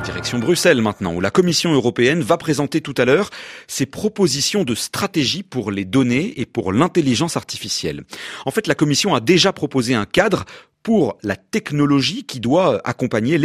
Direction Bruxelles maintenant, où la Commission européenne va présenter tout à l'heure ses propositions de stratégie pour les données et pour l'intelligence artificielle. En fait, la Commission a déjà proposé un cadre pour la technologie qui doit accompagner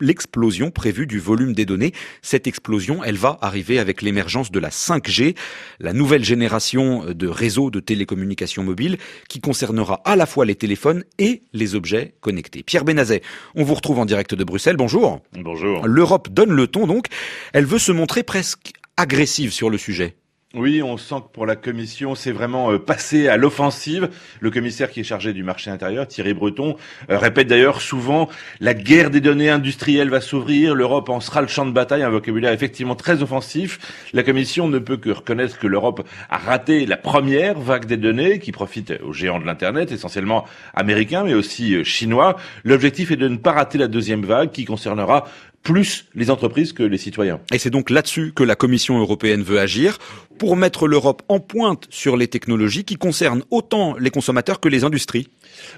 l'explosion prévue du volume des données. Cette explosion, elle va arriver avec l'émergence de la 5G, la nouvelle génération de réseaux de télécommunications mobiles qui concernera à la fois les téléphones et les objets connectés. Pierre Benazet, on vous retrouve en direct de Bruxelles. Bonjour. Bonjour. L'Europe donne le ton donc. Elle veut se montrer presque agressive sur le sujet. Oui, on sent que pour la Commission, c'est vraiment euh, passé à l'offensive. Le commissaire qui est chargé du marché intérieur, Thierry Breton, euh, répète d'ailleurs souvent la guerre des données industrielles va s'ouvrir, l'Europe en sera le champ de bataille, un vocabulaire effectivement très offensif. La Commission ne peut que reconnaître que l'Europe a raté la première vague des données qui profite aux géants de l'Internet, essentiellement américains, mais aussi euh, chinois. L'objectif est de ne pas rater la deuxième vague qui concernera plus les entreprises que les citoyens. Et c'est donc là-dessus que la Commission européenne veut agir pour mettre l'Europe en pointe sur les technologies qui concernent autant les consommateurs que les industries.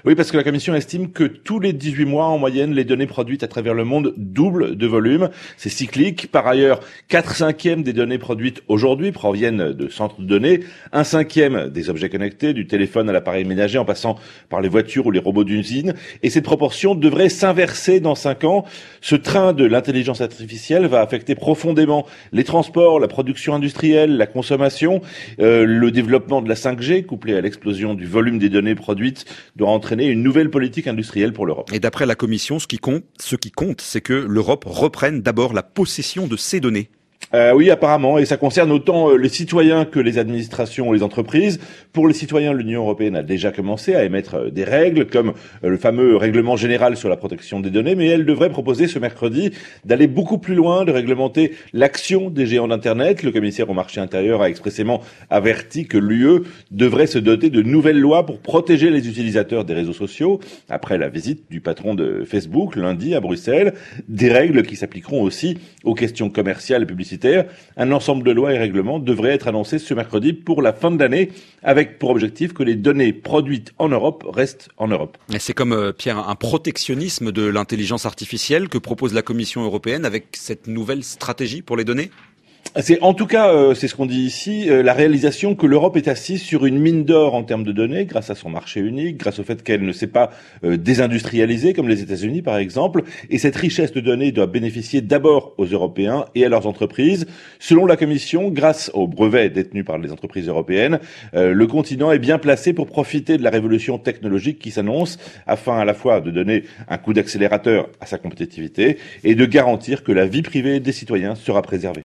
Oui, parce que la Commission estime que tous les 18 mois, en moyenne, les données produites à travers le monde doublent de volume. C'est cyclique. Par ailleurs, 4 cinquièmes des données produites aujourd'hui proviennent de centres de données, un cinquième des objets connectés, du téléphone à l'appareil ménager en passant par les voitures ou les robots d'usine. Et cette proportion devrait s'inverser dans 5 ans. Ce train de l'intelligence artificielle va affecter profondément les transports, la production industrielle, la consommation, euh, le développement de la 5G couplé à l'explosion du volume des données produites doit entraîner une nouvelle politique industrielle pour l'Europe. Et d'après la Commission, ce qui compte, ce qui compte, c'est que l'Europe reprenne d'abord la possession de ces données. Euh, oui, apparemment, et ça concerne autant euh, les citoyens que les administrations ou les entreprises. Pour les citoyens, l'Union européenne a déjà commencé à émettre euh, des règles, comme le fameux règlement général sur la protection des données, mais elle devrait proposer ce mercredi d'aller beaucoup plus loin, de réglementer l'action des géants d'Internet. Le commissaire au marché intérieur a expressément averti que l'UE devrait se doter de nouvelles lois pour protéger les utilisateurs des réseaux sociaux, après la visite du patron de Facebook lundi à Bruxelles, des règles qui s'appliqueront aussi aux questions commerciales et un ensemble de lois et règlements devrait être annoncé ce mercredi pour la fin de l'année, avec pour objectif que les données produites en Europe restent en Europe. C'est comme, euh, Pierre, un protectionnisme de l'intelligence artificielle que propose la Commission européenne avec cette nouvelle stratégie pour les données? C'est en tout cas, euh, c'est ce qu'on dit ici, euh, la réalisation que l'Europe est assise sur une mine d'or en termes de données, grâce à son marché unique, grâce au fait qu'elle ne s'est pas euh, désindustrialisée comme les États-Unis par exemple, et cette richesse de données doit bénéficier d'abord aux Européens et à leurs entreprises. Selon la Commission, grâce aux brevets détenus par les entreprises européennes, le continent est bien placé pour profiter de la révolution technologique qui s'annonce, afin à la fois de donner un coup d'accélérateur à sa compétitivité et de garantir que la vie privée des citoyens sera préservée.